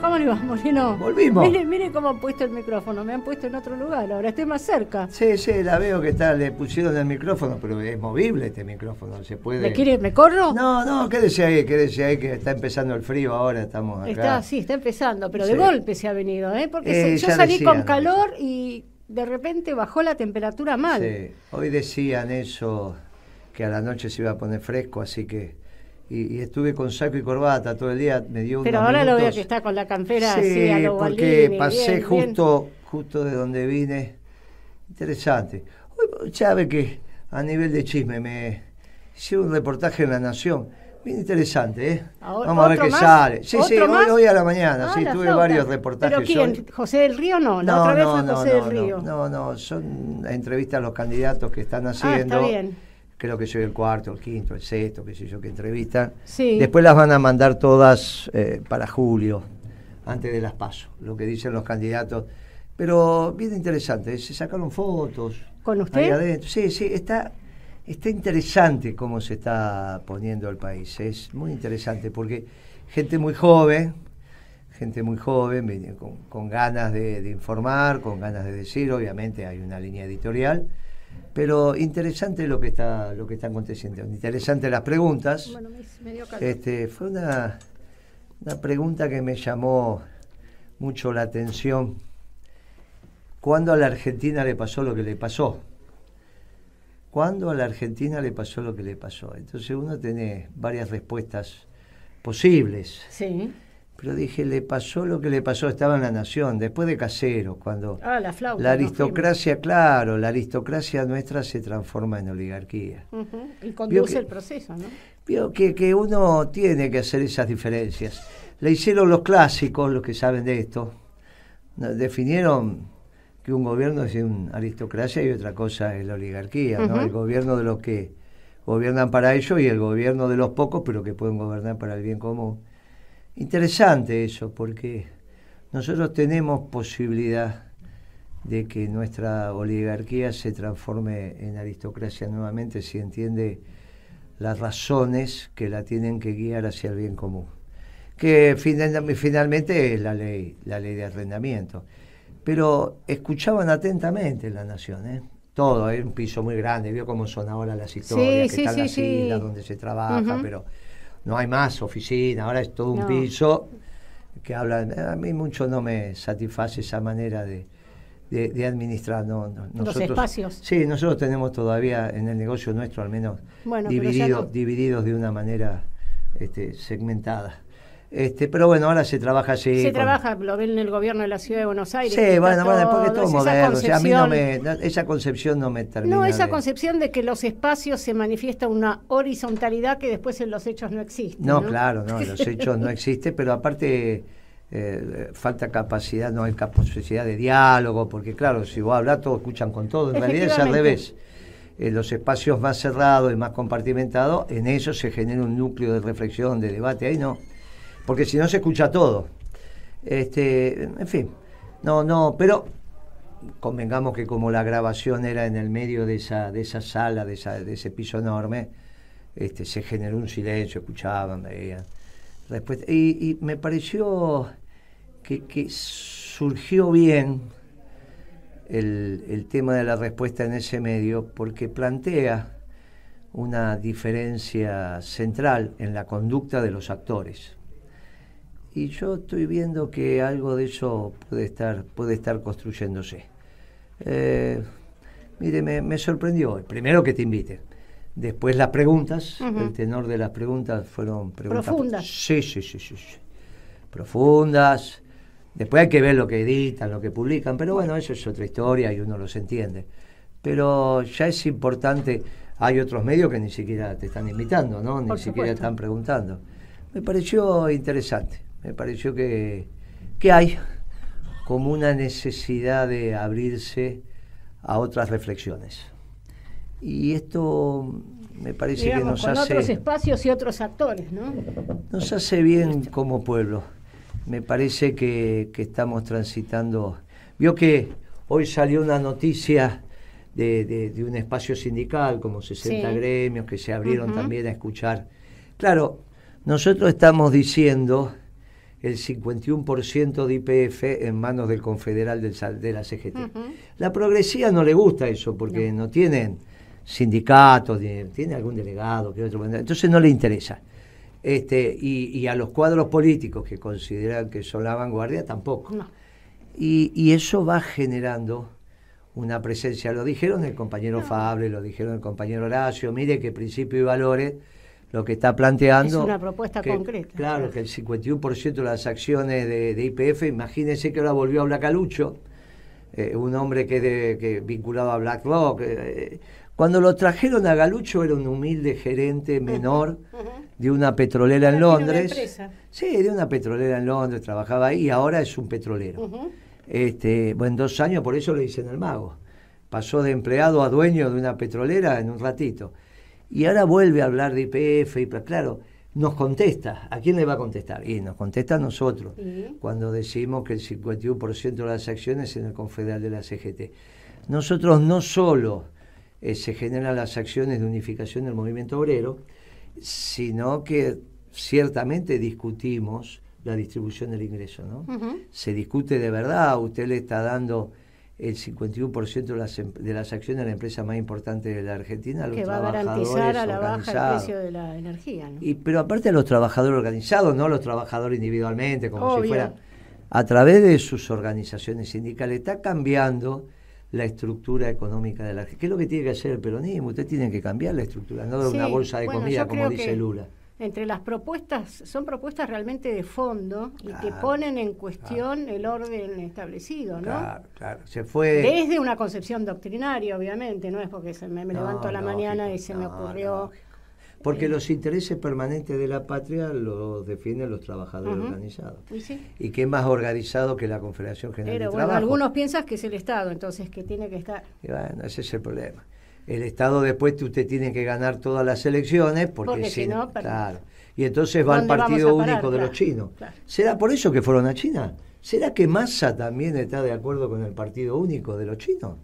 ¿Cómo le va, Moreno? Volvimos. Mire, mire cómo han puesto el micrófono. Me han puesto en otro lugar. Ahora estoy más cerca. Sí, sí, la veo que está, le pusieron el micrófono, pero es movible este micrófono, se puede. ¿Me quiere, me corro? No, no, quédese ahí, quédese ahí, que está empezando el frío ahora, estamos acá. Está, sí, está empezando, pero Sí. de golpe se ha venido, ¿eh? Porque Eh, se- yo salí decían con calor y de repente bajó la temperatura mal. Sí, hoy decían eso, que a la noche se iba a poner fresco, así que. Y, y estuve con saco y corbata todo el día, me dio Pero unos ahora lo veo que está con la campera Sí, así a lo porque pasé bien, justo, justo de donde vine. Interesante. Hoy, ya ve que a nivel de chisme me hicieron un reportaje en La Nación. Bien interesante, ¿eh? Ahora- Vamos a ver ¿otro qué más? sale. Sí, sí, ¿Otro hoy, hoy a la mañana, Ah, sí, la tuve varios reportajes. ¿Pero quién? hoy. ¿José del Río no? La otra vez fue José del Río. No, no, son entrevistas a los candidatos que están ah, haciendo. está bien. Creo que soy el cuarto, el quinto, el sexto, qué sé yo, que entrevistan. Sí. Después las van a mandar todas eh, para julio, antes de las pasos, lo que dicen los candidatos. Pero bien interesante, se sacaron fotos. ¿Con usted? ahí adentro. Sí, sí, está, está interesante cómo se está poniendo el país. Es muy interesante porque gente muy joven, gente muy joven, con, con ganas de, de informar, con ganas de decir, obviamente hay una línea editorial, pero interesante lo que está, lo que está aconteciendo. Interesante las preguntas. Bueno, me, me dio calor. Este, fue una, una pregunta que me llamó mucho la atención. ¿Cuándo a la Argentina le pasó lo que le pasó? ¿Cuándo a la Argentina le pasó lo que le pasó? Entonces uno tiene varias respuestas posibles. Sí. Pero dije, le pasó lo que le pasó, estaba en la nación, después de Caseros, cuando Ah, la flauta. la nos aristocracia, claro, la aristocracia nuestra se transforma en oligarquía. Y conduce que- el proceso, ¿no? Vio que, que uno tiene que hacer esas diferencias. Le hicieron los clásicos, los que saben de esto. Definieron que un gobierno es una aristocracia y otra cosa es la oligarquía, ¿no? El gobierno de los que gobiernan para ellos y el gobierno de los pocos, pero que pueden gobernar para el bien común. Interesante eso, porque nosotros tenemos posibilidad de que nuestra oligarquía se transforme en aristocracia nuevamente si entiende las razones que la tienen que guiar hacia el bien común. Que final- finalmente es la ley, la ley de arrendamiento. Pero escuchaban atentamente la nación, ¿eh? Todo, es un piso muy grande, vio cómo son ahora las historias, Sí, que sí, están sí, las islas donde se trabaja, pero no hay más oficina, ahora es todo un No. piso que hablan. A mí mucho no me satisface esa manera de, de, de administrar. No, no, Los espacios. Sí, nosotros tenemos todavía en el negocio nuestro al menos Bueno, dividido, no. divididos de una manera este, segmentada. Este, pero bueno, ahora se trabaja así. Se con- trabaja, lo ven en el gobierno de la ciudad de Buenos Aires. Sí, bueno, bueno, porque todo moderno. o sea, a mí no me, no- esa concepción no me termina. No, esa de- concepción de que los espacios se manifiesta una horizontalidad que después en los hechos no existe. No, No, claro, no, los hechos no existen, pero aparte eh, falta capacidad, no hay capacidad de diálogo, porque claro, si vos hablas todos escuchan con todo, en realidad es al revés. En los espacios más cerrados y más compartimentados, en ellos se genera un núcleo de reflexión, de debate, ahí no, porque si no se escucha todo. Este, en fin, no, no, pero convengamos que como la grabación era en el medio de esa, de esa sala, de, esa, de ese piso enorme, este, se generó un silencio, escuchaban, veían. Respuesta. Y, y me pareció que, que surgió bien el, el tema de la respuesta en ese medio porque plantea una diferencia central en la conducta de los actores. Y yo estoy viendo que algo de eso puede estar, puede estar construyéndose. Eh, mire, me, me sorprendió. Primero que te inviten. Después las preguntas, el tenor de las preguntas fueron preguntas Profundas. Sí, sí, sí, sí, sí. Profundas. Después hay que ver lo que editan, lo que publican, pero bueno, eso es otra historia y uno los entiende. Pero ya es importante, hay otros medios que ni siquiera te están invitando, ¿no? Ni Por siquiera supuesto. están preguntando. Me pareció interesante, me pareció que, que hay como una necesidad de abrirse a otras reflexiones. Y esto me parece que nos con hace otros espacios y otros actores, ¿no? nos hace bien como pueblo. Me parece que, que estamos transitando. Vio que hoy salió una noticia de, de- de un espacio sindical, como 60 Sí. gremios que se abrieron también a escuchar. Claro, nosotros estamos diciendo el 51% de IPF en manos del confederal del, de la CGT. La progresía no le gusta eso porque no, tienen sindicatos, tiene algún delegado, que otro, entonces no le interesa. Este, y, a los cuadros políticos que consideran que son la vanguardia tampoco. Y, y, eso va generando una presencia, lo dijeron el compañero Fable, lo dijeron el compañero Horacio, mire que principio y valores lo que está planteando. Es una propuesta concreta. Claro, que el 51% de las acciones de, IPF, imagínense que ahora volvió a Blacalucho, eh, un hombre que, de, que vinculado a BlackRock. Eh, cuando lo trajeron a Galucho era un humilde gerente menor de una petrolera en Londres. sí, de una petrolera en Londres, trabajaba ahí y ahora es un petrolero. este, bueno, dos años, por eso le dicen el mago. Pasó de empleado a dueño de una petrolera en un ratito. Y ahora vuelve a hablar de IPF y claro, nos contesta. ¿A quién le va a contestar? Y nos contesta a nosotros, cuando decimos que el 51% de las acciones en el Confederal de la CGT. Nosotros no solo eh, se generan las acciones de unificación del movimiento obrero, sino que ciertamente discutimos la distribución del ingreso, ¿no? Se discute de verdad, usted le está dando el 51% de las, em, de las acciones de la empresa más importante de la Argentina a los que va a garantizar a la baja el precio de la energía. Y, pero aparte a los trabajadores organizados, no a los trabajadores individualmente, como si fuera... A través de sus organizaciones sindicales está cambiando la estructura económica de la Argentina. ¿Qué es lo que tiene que hacer el peronismo? Usted tiene que cambiar la estructura, no de una bolsa de comida, como dice Lula entre las propuestas, son propuestas realmente de fondo y que ponen en cuestión el orden establecido, ¿no? Claro, claro. Se fue... Desde una concepción doctrinaria, obviamente, no es porque se me, levanto a la mañana y se me ocurrió... Porque eh, los intereses permanentes de la patria los defienden los trabajadores organizados. ¿Y, qué más organizado que la Confederación General Pero, de bueno, algunos piensan que es el Estado, entonces que tiene que estar... Y bueno, ese es el problema el Estado después usted tiene que ganar todas las elecciones porque, si no, claro. Y entonces va al partido único de los chinos. ¿Será por eso que fueron a China? ¿Será que Massa también está de acuerdo con el partido único de los chinos?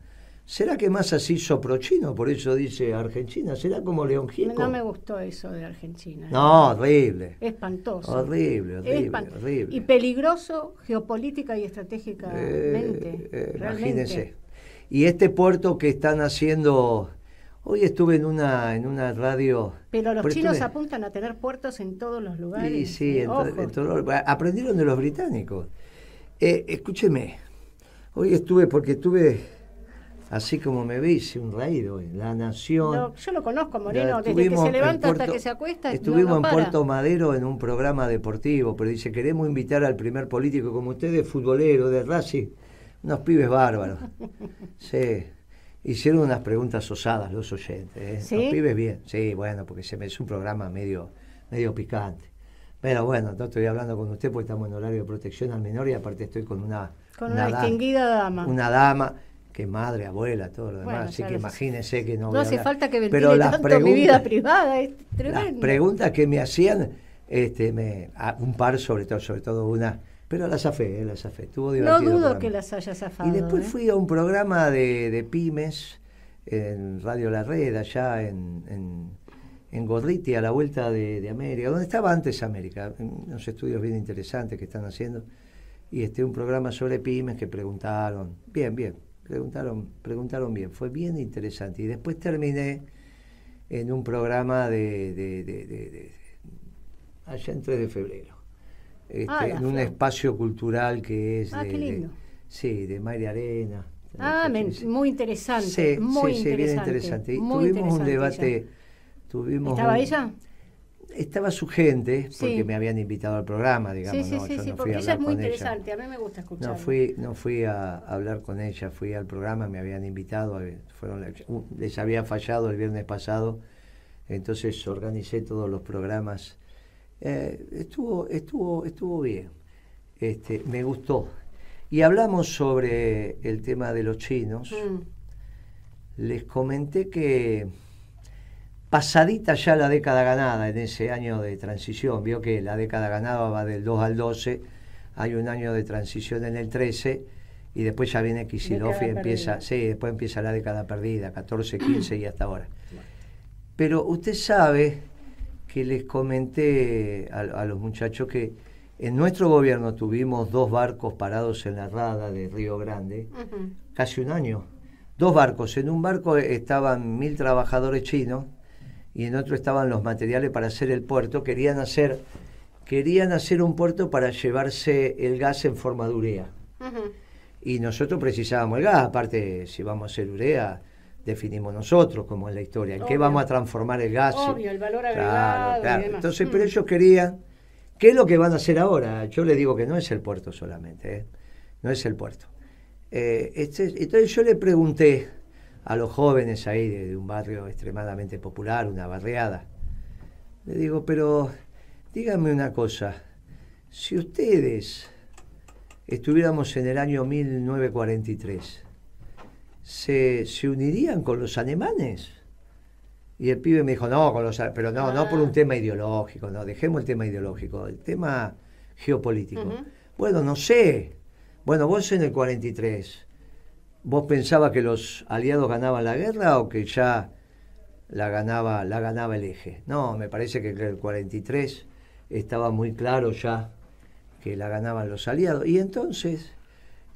¿Será que Massa se hizo pro-chino? Por eso dice Argentina. ¿Será como León Gieco? No me gustó eso de Argentina. No, horrible. Espantoso. Horrible, horrible, horrible. Y peligroso geopolítica y estratégicamente. Eh, imagínense. Y este puerto que están haciendo, hoy estuve en una, en una radio... Pero los chinos apuntan a tener puertos en todos los lugares. Sí, sí, en, aprendieron de los británicos. Eh, escúcheme, hoy estuve, porque estuve así como me veis, un raído en La Nación. yo lo conozco, Moreno, desde que se levanta hasta que se acuesta. Estuvimos en Puerto Madero en un programa deportivo, pero dice, queremos invitar al primer político como ustedes, futbolero de Racing, unos pibes bárbaros. Sí. Hicieron unas preguntas osadas los oyentes. ¿eh? Los pibes bien. Sí, bueno, porque se me es un programa medio, medio picante. Pero bueno, no estoy hablando con usted porque estamos en horario de protección al menor y aparte estoy con una... Con una, distinguida dama. Una dama que madre, abuela, todo lo demás. Así que imagínense que no. No hace falta que ventile Pero las tanto mi vida privada, es tremendo. Las preguntas que me hacían, este, me, un par sobre todo, sobre todo una pero la zafé, eh, la zafé. Estuvo divertido. No dudo que las haya zafado. Y después ¿eh? fui a un programa de, de, pymes en Radio La Red, allá en, en, en Gorriti, a la vuelta de, de, América, donde estaba antes América, unos estudios bien interesantes que están haciendo. Y este un programa sobre pymes que preguntaron, bien, bien, preguntaron, preguntaron bien, fue bien interesante. Y después terminé en un programa de, de, de allá en 3 de febrero este, ah, en un espacio cultural que es ah, de, sí, de María Arena. Ah, muy interesante. Sí, muy sí, bien interesante. Y tuvimos un debate. Tuvimos ¿Estaba ella? Estaba su gente, porque me habían invitado al programa, digamos. Sí, sí, sí, porque ella es muy interesante, a mí me gusta escuchar. No fui, no fui a, hablar con ella, fui al programa, me habían invitado, fueron, les había fallado el viernes pasado, entonces organicé todos los programas eh, estuvo, estuvo, estuvo bien. Este, me gustó. Y hablamos sobre el tema de los chinos. Mm. Les comenté que pasadita ya la década ganada en ese año de transición, vio que la década ganada va del 2 al 12, hay un año de transición en el 13 y después ya viene Kisilov y empieza, sí, después empieza la década perdida, 14, 15 y hasta ahora. Pero usted sabe que les comenté a, los muchachos que En nuestro gobierno tuvimos dos barcos parados en la rada de Río Grande, casi un año. Dos barcos. En un barco estaban mil trabajadores chinos y en otro estaban los materiales para hacer el puerto. Querían hacer, querían hacer un puerto para llevarse el gas en forma de urea. Y nosotros precisábamos el gas. Aparte, si vamos a hacer urea, definimos nosotros, como es la historia. ¿En qué vamos a transformar el gas? Obvio, el valor agregado. Claro, Entonces, pero mm. ellos querían. ¿Qué es lo que van a hacer ahora? Yo le digo que no es el puerto solamente, ¿eh? no es el puerto. Eh, este, entonces yo le pregunté a los jóvenes ahí de, un barrio extremadamente popular, una barriada, le digo, pero díganme una cosa, si ustedes estuviéramos en el año 1943, ¿se, ¿se unirían con los alemanes? Y el pibe me dijo, no, con los, pero no, no por un tema ideológico, no, dejemos el tema ideológico, el tema geopolítico. Bueno, no sé. Bueno, vos en el 43, ¿vos pensabas que los aliados ganaban la guerra o que ya la ganaba, la ganaba el eje? No, me parece que en el 43 estaba muy claro ya que la ganaban los aliados. Y entonces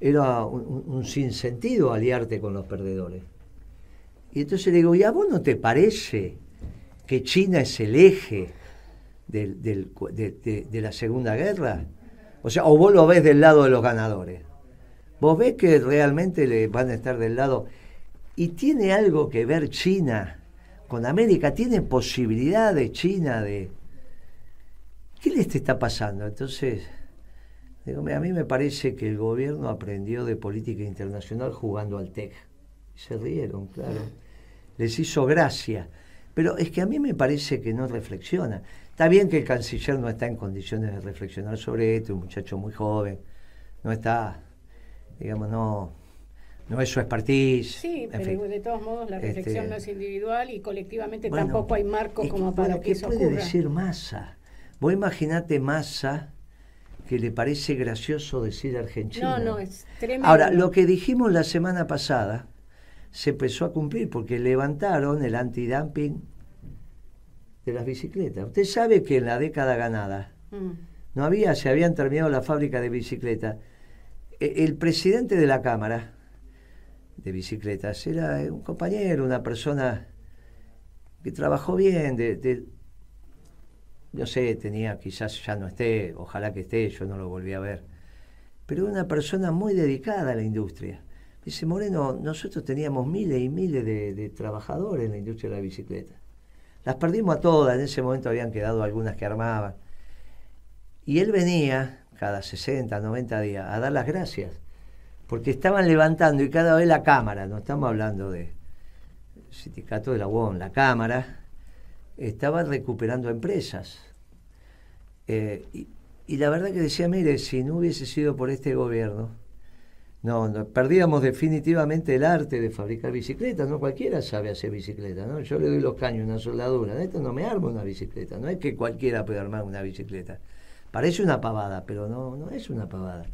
era un, sinsentido aliarte con los perdedores. Y entonces le digo, ¿y a vos no te parece que China es el eje de, la Segunda Guerra? O sea, o vos lo ves del lado de los ganadores. Vos ves que realmente le van a estar del lado. Y tiene algo que ver China con América, tiene posibilidad de China de... ¿Qué les está pasando? Entonces, a mí me parece que el gobierno aprendió de política internacional jugando al TEC. Se rieron, claro. Les hizo gracia. Pero es que a mí me parece que no reflexiona. Está bien que el canciller no está en condiciones de reflexionar sobre esto, un muchacho muy joven, no está, digamos, no, no es su expertise. Sí, pero de todos modos la reflexión este, no es individual y colectivamente tampoco hay marco como para que eso puede decir Massa? Vos imaginate Massa que le parece gracioso decir Argentina. No, no, es tremendo. Ahora, lo que dijimos la semana pasada se empezó a cumplir porque levantaron el antidumping de las bicicletas. Usted sabe que en la década ganada mm. no había, se habían terminado la fábrica de bicicletas. E, el presidente de la Cámara de Bicicletas era un compañero, una persona que trabajó bien, de, de no sé, tenía, quizás ya no esté, ojalá que esté, yo no lo volví a ver, pero una persona muy dedicada a la industria. Dice Moreno, nosotros teníamos miles y miles de, trabajadores en la industria de la bicicleta. Las perdimos a todas, en ese momento habían quedado algunas que armaban. Y él venía cada 60, 90 días a dar las gracias, porque estaban levantando y cada vez la Cámara, no estamos hablando de sindicato de la UON, la Cámara, estaba recuperando empresas. Eh, y, la verdad que decía, mire, si no hubiese sido por este gobierno, no, perdíamos definitivamente el arte de fabricar bicicletas, no cualquiera sabe hacer bicicleta, ¿no? Yo le doy los caños, una soldadura, esto no me arma una bicicleta, no es que cualquiera pueda armar una bicicleta. Parece una pavada, pero no, no es una pavada.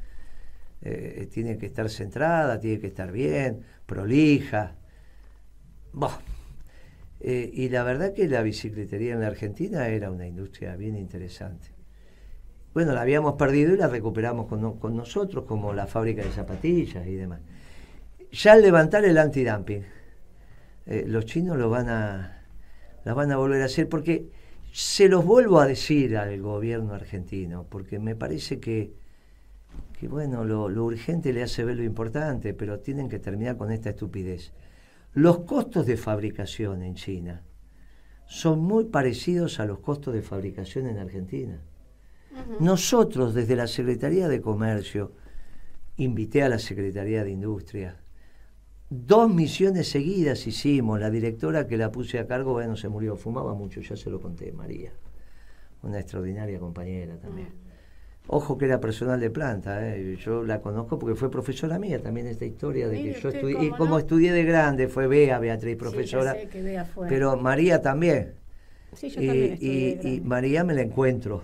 Eh, tiene que estar centrada, tiene que estar bien, prolija. Eh, y la verdad que la bicicletería en la Argentina era una industria bien interesante. Bueno, la habíamos perdido y la recuperamos con, nosotros, como la fábrica de zapatillas y demás. Ya al levantar el antidumping, eh, los chinos lo van a, la van a volver a hacer porque se los vuelvo a decir al gobierno argentino, porque me parece que, que bueno, lo urgente le hace ver lo importante, pero tienen que terminar con esta estupidez. Los costos de fabricación en China son muy parecidos a los costos de fabricación en Argentina. Nosotros, desde la Secretaría de Comercio, invité a la Secretaría de Industria. Dos misiones seguidas hicimos. La directora que la puse a cargo, bueno, se murió, fumaba mucho, ya se lo conté, María. Una extraordinaria compañera también. Ojo que era personal de planta, ¿eh? yo la conozco porque fue profesora mía también esta historia de que yo estudié, y como estudié de grande, fue Bea, Beatriz, profesora, pero María también. Sí, yo y, también y, María me la encuentro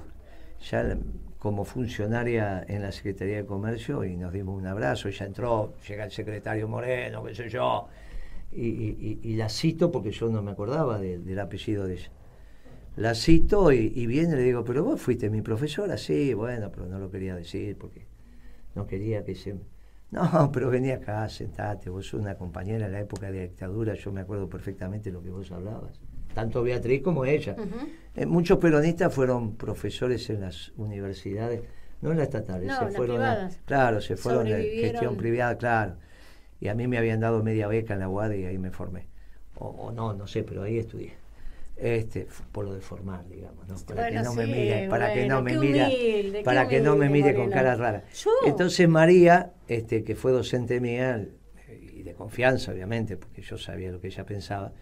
ya como funcionaria en la Secretaría de Comercio y nos dimos un abrazo, ella entró, llega el secretario Moreno, qué sé yo, y, la cito porque yo no me acordaba del apellido de ella. La cito y, viene y le digo, pero vos fuiste mi profesora, sí, bueno, pero no lo quería decir porque no quería que se... No, pero venía acá, sentate, vos sos una compañera en la época de dictadura, yo me acuerdo perfectamente lo que vos hablabas, tanto Beatriz como ella. Eh, muchos peronistas fueron profesores en las universidades, no en las estatales, se fueron, claro, se fueron en gestión privada, claro. Y a mí me habían dado media beca en la UAD y ahí me formé. o no, no sé, pero ahí estudié este por lo de formar digamos ¿no? para que no me mire para que no me mire para que no me mire con cara rara. Entonces María este que fue docente mía y de confianza obviamente porque yo sabía lo que ella pensaba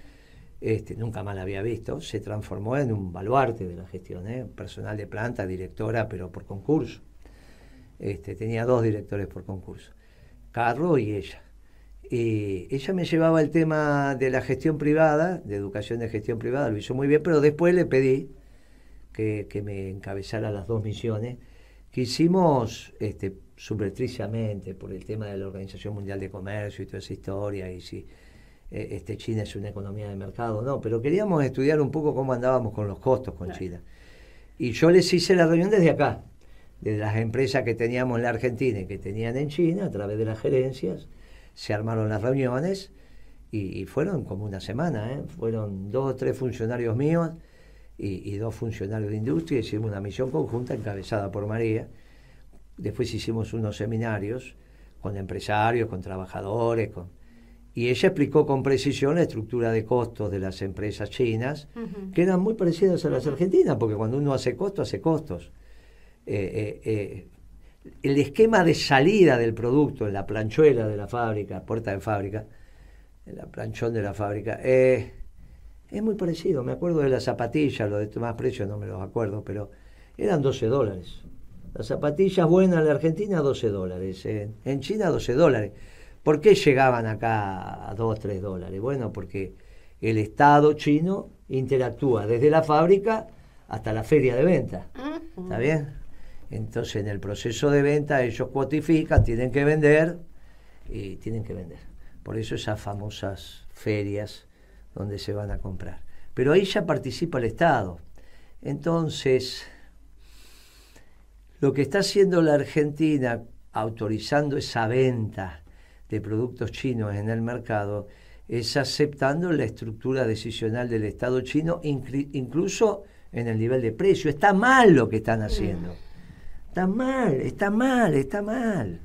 este nunca más la había visto se transformó en un baluarte de la gestión ¿eh? personal de planta directora pero por concurso. Este tenía dos directores por concurso Carlos y ella y ella me llevaba el tema de la gestión privada, de educación de gestión privada, lo hizo muy bien, pero después le pedí que, me encabezara las dos misiones, que hicimos este, subrepticiamente por el tema de la Organización Mundial de Comercio y toda esa historia, y si eh, este, China es una economía de mercado, no, pero queríamos estudiar un poco cómo andábamos con los costos con China. Y yo les hice la reunión desde acá, de las empresas que teníamos en la Argentina y que tenían en China, a través de las gerencias, se armaron las reuniones y, fueron como una semana, ¿eh? fueron dos o tres funcionarios míos y, dos funcionarios de industria, hicimos una misión conjunta encabezada por María, después hicimos unos seminarios con empresarios, con trabajadores, con... y ella explicó con precisión la estructura de costos de las empresas chinas, que eran muy parecidas a las argentinas, porque cuando uno hace costos, hace costos. Eh, eh, el esquema de salida del producto en la planchuela de la fábrica, puerta de fábrica, en la planchón de la fábrica, eh, es muy parecido. Me acuerdo de las zapatillas, lo de más precio no me los acuerdo, pero eran 12 dólares. Las zapatillas buenas en la Argentina, 12 dólares. en China, 12 dólares. ¿Por qué llegaban acá a 2, 3 dólares? Bueno, porque el Estado chino interactúa desde la fábrica hasta la feria de venta. ¿Está bien? Entonces, en el proceso de venta, ellos cuotifican, tienen que vender y tienen que vender. Por eso esas famosas ferias donde se van a comprar. Pero ahí ya participa el Estado. Entonces, lo que está haciendo la Argentina autorizando esa venta de productos chinos en el mercado es aceptando la estructura decisional del Estado chino, incluso en el nivel de precio. Está mal lo que están haciendo. Está mal, está mal, está mal.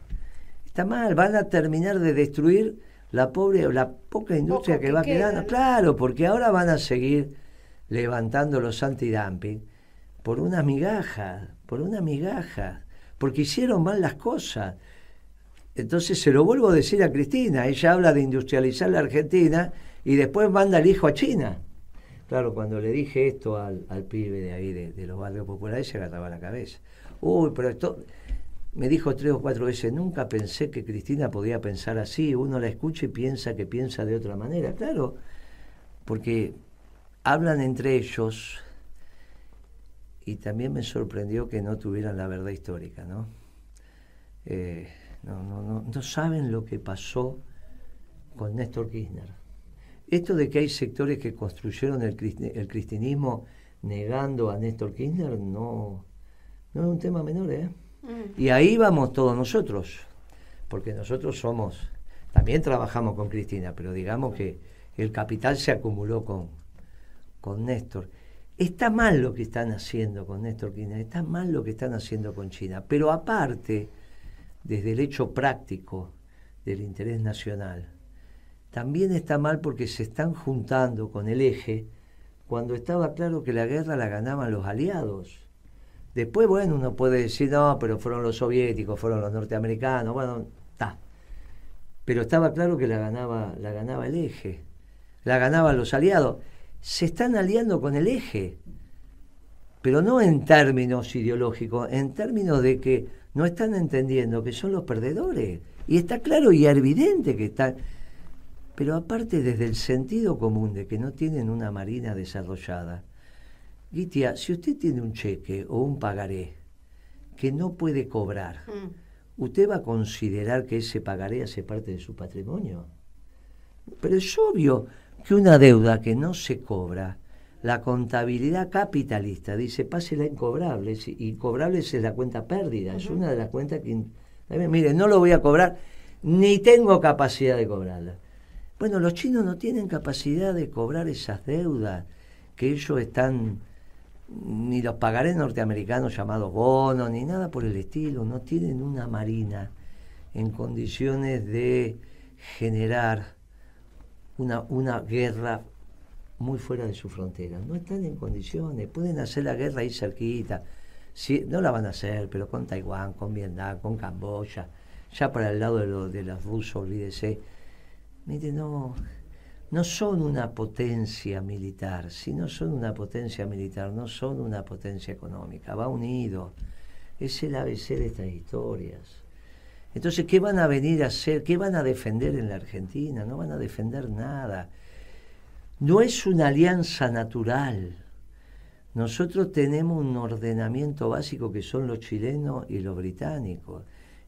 Está mal, van a terminar de destruir la pobre la poca industria que, va quedando. Claro, porque ahora van a seguir levantando los antidumping por una migaja, por una migaja, porque hicieron mal las cosas. Entonces se lo vuelvo a decir a Cristina, ella habla de industrializar la Argentina y después manda al hijo a China. Claro, cuando le dije esto al, pibe de ahí, de, de los barrios populares, se agarraba la cabeza uy, pero esto me dijo tres o cuatro veces, nunca pensé que Cristina podía pensar así, uno la escucha y piensa que piensa de otra manera, claro, porque hablan entre ellos y también me sorprendió que no tuvieran la verdad histórica, ¿no? Eh, no, no, no, no saben lo que pasó con Néstor Kirchner. Esto de que hay sectores que construyeron el, el cristianismo negando a Néstor Kirchner, no, no es un tema menor, ¿eh? Mm. Y ahí vamos todos nosotros, porque nosotros somos, también trabajamos con Cristina, pero digamos que el capital se acumuló con, con Néstor. Está mal lo que están haciendo con Néstor Kirchner, está mal lo que están haciendo con China, pero aparte, desde el hecho práctico del interés nacional, también está mal porque se están juntando con el eje cuando estaba claro que la guerra la ganaban los aliados. Después, bueno, uno puede decir, no, pero fueron los soviéticos, fueron los norteamericanos, bueno, está. Pero estaba claro que la ganaba, la ganaba el eje, la ganaban los aliados. Se están aliando con el eje, pero no en términos ideológicos, en términos de que no están entendiendo que son los perdedores. Y está claro y evidente que están. Pero aparte desde el sentido común de que no tienen una marina desarrollada, Gitia, si usted tiene un cheque o un pagaré que no puede cobrar, mm. ¿usted va a considerar que ese pagaré hace parte de su patrimonio? Pero es obvio que una deuda que no se cobra la contabilidad capitalista dice pásela incobrables, incobrables es la cuenta pérdida, es una de las cuentas que... Mire, no lo voy a cobrar, ni tengo capacidad de cobrarla. Bueno, los chinos no tienen capacidad de cobrar esas deudas que ellos están, ni los pagarés norteamericanos llamados bonos, ni nada por el estilo, no tienen una marina en condiciones de generar una, una guerra muy fuera de su frontera. No están en condiciones, pueden hacer la guerra ahí cerquita. Sí, no la van a hacer, pero con Taiwán, con Vietnam, con Camboya, ya para el lado de, de los rusos, olvídese. Mire, no, no son una potencia militar, si no son una potencia militar, no son una potencia económica, va unido. Es el ABC de estas historias. Entonces, ¿qué van a venir a hacer? ¿Qué van a defender en la Argentina? No van a defender nada. No es una alianza natural. Nosotros tenemos un ordenamiento básico que son los chilenos y los británicos.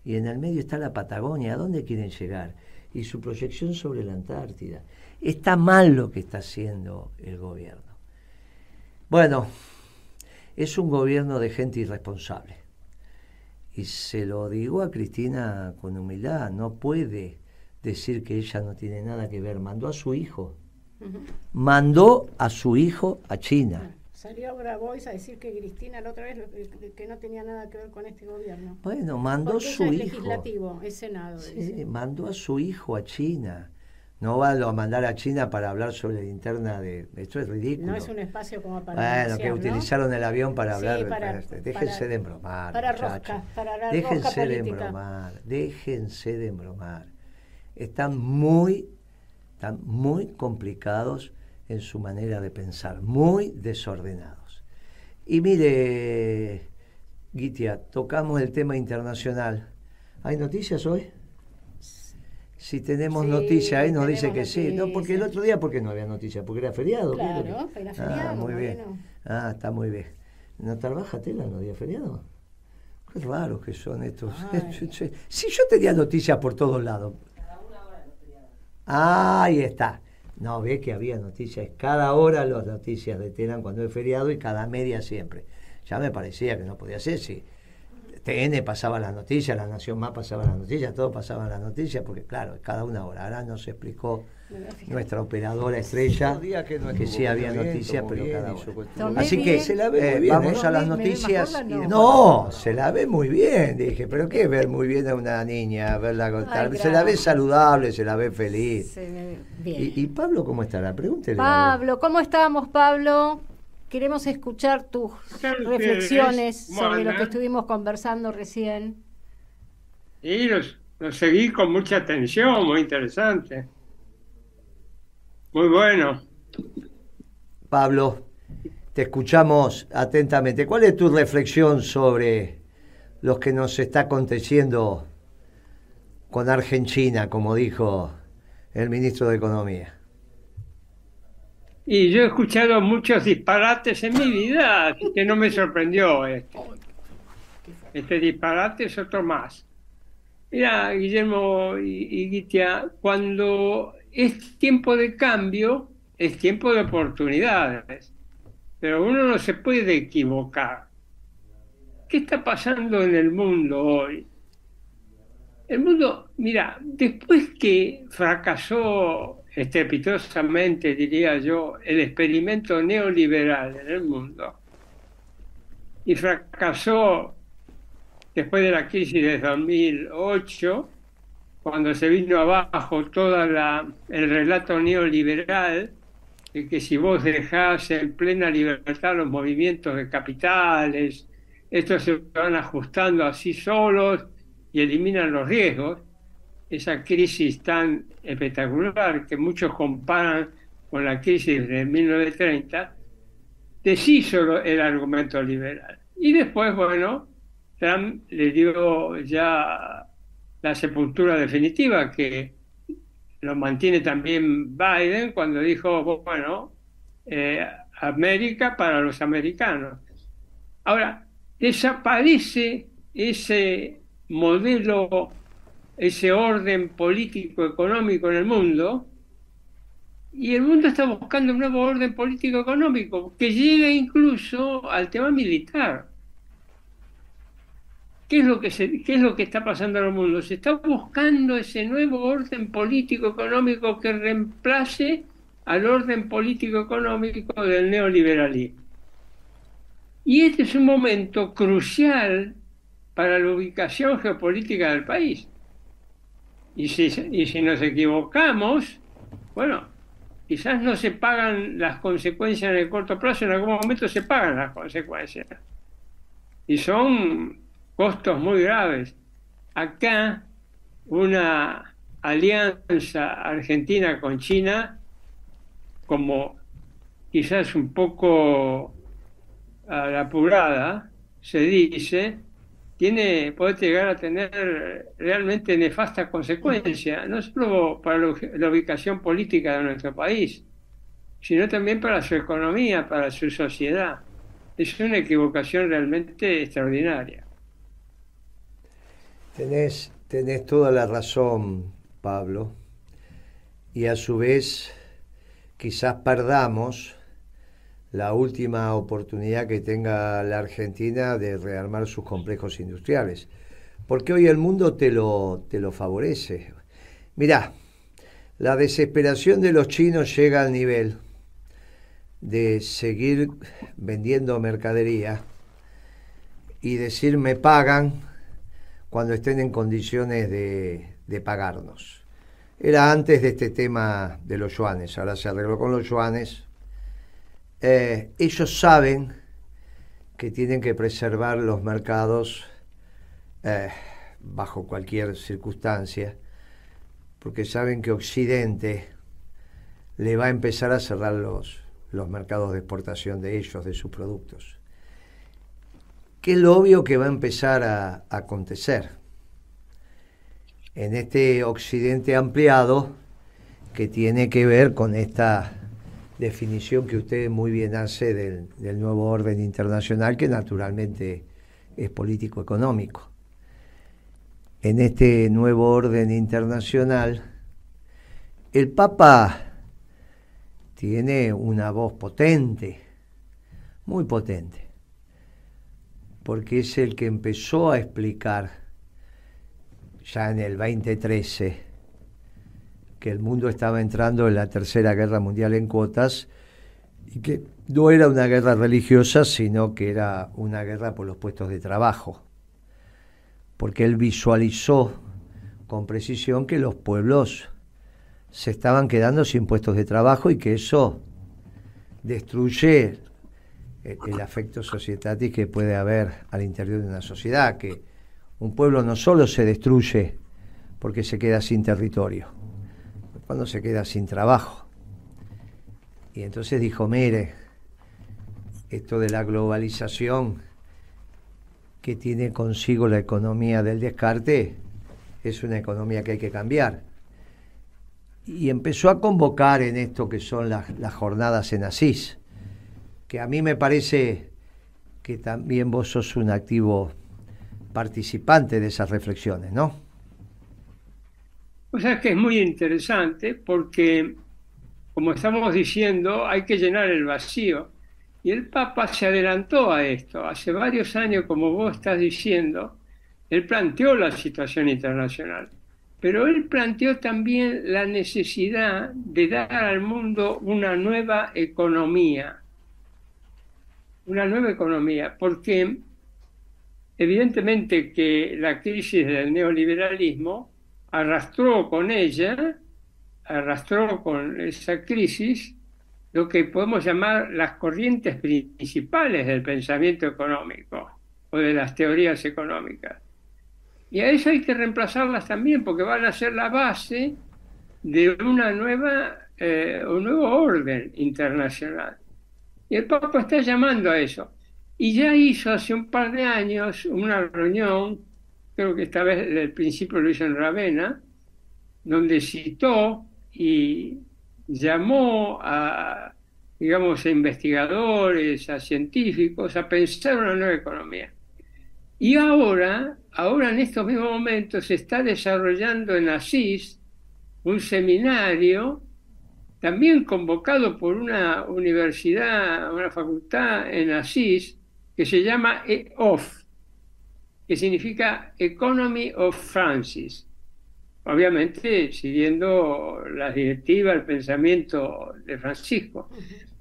Y en el medio está la Patagonia. ¿A dónde quieren llegar? Y su proyección sobre la Antártida. Está mal lo que está haciendo el gobierno. Bueno, es un gobierno de gente irresponsable. Y se lo digo a Cristina con humildad, no puede decir que ella no tiene nada que ver. Mandó a su hijo mandó a su hijo a China. Salió Grabois a decir que Cristina la otra vez que no tenía nada que ver con este gobierno. Bueno, mandó a su hijo. legislativo, es Senado. Sí, mandó a su hijo a China. No va a mandar a China para hablar sobre la interna de... Esto es ridículo. No es un espacio como para... Bueno, que utilizaron el avión para hablar... para, déjense de embromar, para rosca, para la Déjense de embromar, déjense de embromar. Están muy están muy complicados en su manera de pensar, muy desordenados. Y mire, Gitia, tocamos el tema internacional. ¿Hay noticias hoy? Si tenemos noticias ahí, nos dice que sí. No, porque el otro día, ¿por qué no había noticias? Porque era feriado. Claro, era ah, feriado. Ah, muy bien. Ah, está muy bien. ¿No trabaja tela en los días feriados? Qué raros que son estos. si yo tenía noticias por todos lados. Ahí está. No, ve que había noticias. Cada hora las noticias de cuando es feriado y cada media siempre. Ya me parecía que no podía ser. Si TN pasaba las noticias, La Nación Más pasaba las noticias, todo pasaba las noticias, porque claro, cada una hora. Ahora nos explicó nuestra operadora estrella que, sí había noticias, pero cada hora. Así que se la ve eh, vamos ¿eh? a las noticias. no, se la ve muy bien, dije, pero ¿qué ver muy bien a una niña? Verla contar. se la ve saludable, se la ve feliz. ¿Y, ¿Y, Pablo cómo estará? Pregúntele. Pablo, ¿cómo estamos, Pablo? Queremos escuchar tus reflexiones sobre lo que estuvimos conversando recién. Y los, seguí con mucha atención, muy interesante. Muy bueno. Pablo, te escuchamos atentamente. ¿Cuál es tu reflexión sobre lo que nos está aconteciendo con Argentina, como dijo el ministro de Economía? Y yo he escuchado muchos disparates en mi vida, que no me sorprendió este. Este disparate es otro más. Mira, Guillermo y, Guitia, cuando es tiempo de cambio, es tiempo de oportunidades. Pero uno no se puede equivocar. ¿Qué está pasando en el mundo hoy? El mundo, mira, después que fracasó estrepitosamente, diría yo, el experimento neoliberal en el mundo. Y fracasó después de la crisis de 2008, cuando se vino abajo todo el relato neoliberal, de que si vos dejás en plena libertad los movimientos de capitales, estos se van ajustando así solos y eliminan los riesgos, esa crisis tan espectacular que muchos comparan con la crisis de 1930, deshizo el argumento liberal. Y después, bueno, Trump le dio ya la sepultura definitiva que lo mantiene también Biden cuando dijo, bueno, eh, América para los americanos. Ahora, desaparece ese modelo ese orden político económico en el mundo y el mundo está buscando un nuevo orden político económico que llegue incluso al tema militar. ¿Qué es, lo que ¿Qué es lo que está pasando en el mundo? Se está buscando ese nuevo orden político económico que reemplace al orden político económico del neoliberalismo. Y este es un momento crucial para la ubicación geopolítica del país. Y si, y si nos equivocamos, bueno, quizás no se pagan las consecuencias en el corto plazo, en algún momento se pagan las consecuencias. Y son costos muy graves. Acá una alianza argentina con China, como quizás un poco a la apurada, se dice, tiene, puede llegar a tener realmente nefastas consecuencias, no solo para la ubicación política de nuestro país, sino también para su economía, para su sociedad. Es una equivocación realmente extraordinaria. Tenés, tenés toda la razón, Pablo, y a su vez quizás perdamos la última oportunidad que tenga la Argentina de rearmar sus complejos industriales. Porque hoy el mundo te lo, te lo favorece. Mirá, la desesperación de los chinos llega al nivel de seguir vendiendo mercadería y decir me pagan cuando estén en condiciones de, de pagarnos. Era antes de este tema de los yuanes, ahora se arregló con los yuanes, eh, ellos saben que tienen que preservar los mercados eh, bajo cualquier circunstancia, porque saben que Occidente le va a empezar a cerrar los, los mercados de exportación de ellos, de sus productos. ¿Qué es lo obvio que va a empezar a acontecer? En este Occidente ampliado que tiene que ver con esta definición que usted muy bien hace del, nuevo orden internacional, que naturalmente es político-económico. En este nuevo orden internacional, el Papa tiene una voz potente, muy potente, porque es el que empezó a explicar ya en el 2013 que el mundo estaba entrando en la Tercera Guerra Mundial en cuotas y que no era una guerra religiosa, sino que era una guerra por los puestos de trabajo, porque él visualizó con precisión que los pueblos se estaban quedando sin puestos de trabajo y que eso destruye el, afecto societatis que puede haber al interior de una sociedad, que un pueblo no solo se destruye porque se queda sin territorio, cuando se queda sin trabajo. Y entonces dijo, mire, esto de la globalización que tiene consigo la economía del descarte es una economía que hay que cambiar. Y empezó a convocar en esto que son las, las jornadas en Asís, que a mí me parece que también vos sos un activo participante de esas reflexiones, ¿no? O sea que es muy interesante porque, como estamos diciendo, hay que llenar el vacío. Y el Papa se adelantó a esto. Hace varios años, como vos estás diciendo, él planteó la situación internacional. Pero él planteó también la necesidad de dar al mundo una nueva economía. Una nueva economía, porque evidentemente que la crisis del neoliberalismo arrastró con ella, arrastró con esa crisis lo que podemos llamar las corrientes principales del pensamiento económico o de las teorías económicas. Y a eso hay que reemplazarlas también porque van a ser la base de una nueva, eh, un nuevo orden internacional. Y el Papa está llamando a eso. Y ya hizo hace un par de años una reunión creo que esta vez el principio lo hizo en Ravenna, donde citó y llamó a, digamos, a investigadores, a científicos, a pensar una nueva economía. Y ahora, ahora en estos mismos momentos, se está desarrollando en Asís un seminario también convocado por una universidad, una facultad en Asís, que se llama EOF, que significa Economy of Francis. Obviamente siguiendo las directivas, el pensamiento de Francisco.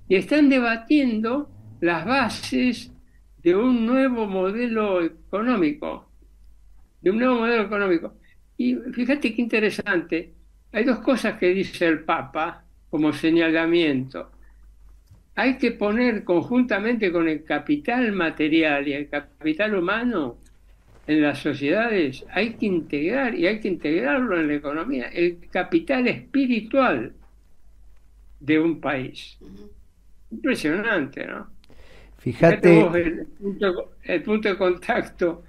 Y están debatiendo las bases de un nuevo modelo económico, de un nuevo modelo económico. Y fíjate qué interesante, hay dos cosas que dice el Papa como señalamiento. Hay que poner conjuntamente con el capital material y el capital humano en las sociedades, hay que integrar y hay que integrarlo en la economía, el capital espiritual de un país. Impresionante, ¿no? Fíjate, el, punto, de contacto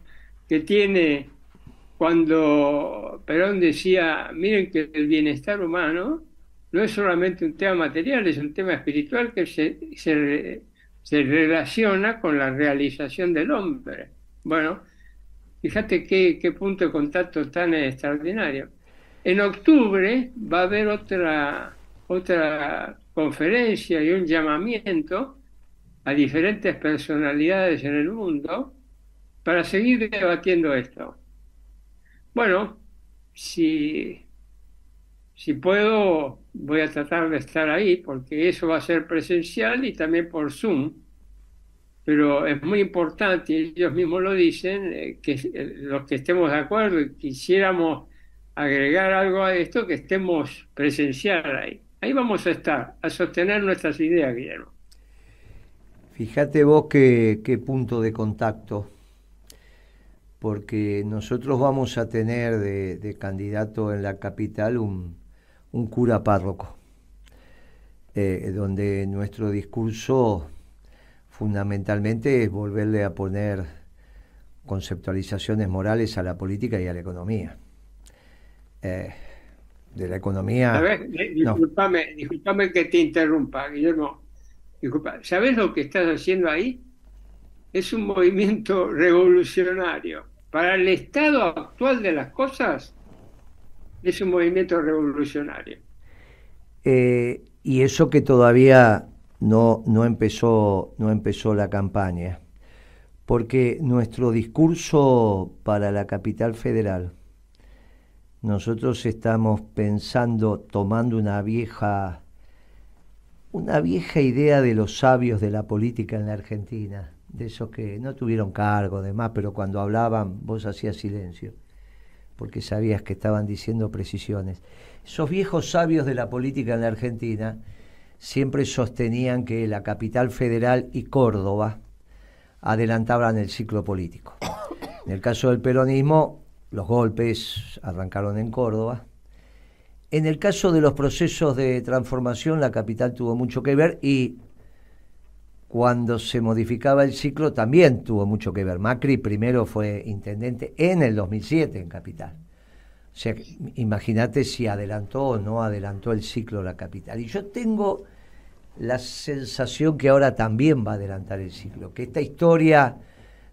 que tiene cuando Perón decía, miren que el bienestar humano no es solamente un tema material, es un tema espiritual que se, se, se relaciona con la realización del hombre. Bueno, fíjate qué, qué punto de contacto tan extraordinario. En octubre va a haber otra, otra conferencia y un llamamiento a diferentes personalidades en el mundo para seguir debatiendo esto. Bueno, si, si puedo, voy a tratar de estar ahí, porque eso va a ser presencial y también por Zoom. Pero es muy importante, ellos mismos lo dicen, eh, que eh, los que estemos de acuerdo y quisiéramos agregar algo a esto, que estemos presencial ahí. Ahí vamos a estar, a sostener nuestras ideas, Guillermo. Fíjate vos qué, qué punto de contacto, porque nosotros vamos a tener de, candidato en la capital un, cura párroco, eh, donde nuestro discurso fundamentalmente es volverle a poner conceptualizaciones morales a la política y a la economía. Eh, de la economía. A ver, discúlpame que te interrumpa, Guillermo Disculpa, ¿sabes lo que estás haciendo ahí? Es un movimiento revolucionario. Para el estado actual de las cosas, es un movimiento revolucionario. Eh, y eso que todavía no, no, empezó, no empezó la campaña, porque nuestro discurso para la capital federal, nosotros estamos pensando, tomando una vieja una vieja idea de los sabios de la política en la Argentina, de esos que no tuvieron cargo, demás, pero cuando hablaban vos hacías silencio, porque sabías que estaban diciendo precisiones. Esos viejos sabios de la política en la Argentina siempre sostenían que la capital federal y Córdoba adelantaban el ciclo político. En el caso del peronismo, los golpes arrancaron en Córdoba, en el caso de los procesos de transformación, la capital tuvo mucho que ver y cuando se modificaba el ciclo también tuvo mucho que ver. Macri primero fue intendente en el 2007 en capital. O sea, imagínate si adelantó o no adelantó el ciclo la capital. Y yo tengo la sensación que ahora también va a adelantar el ciclo, que esta historia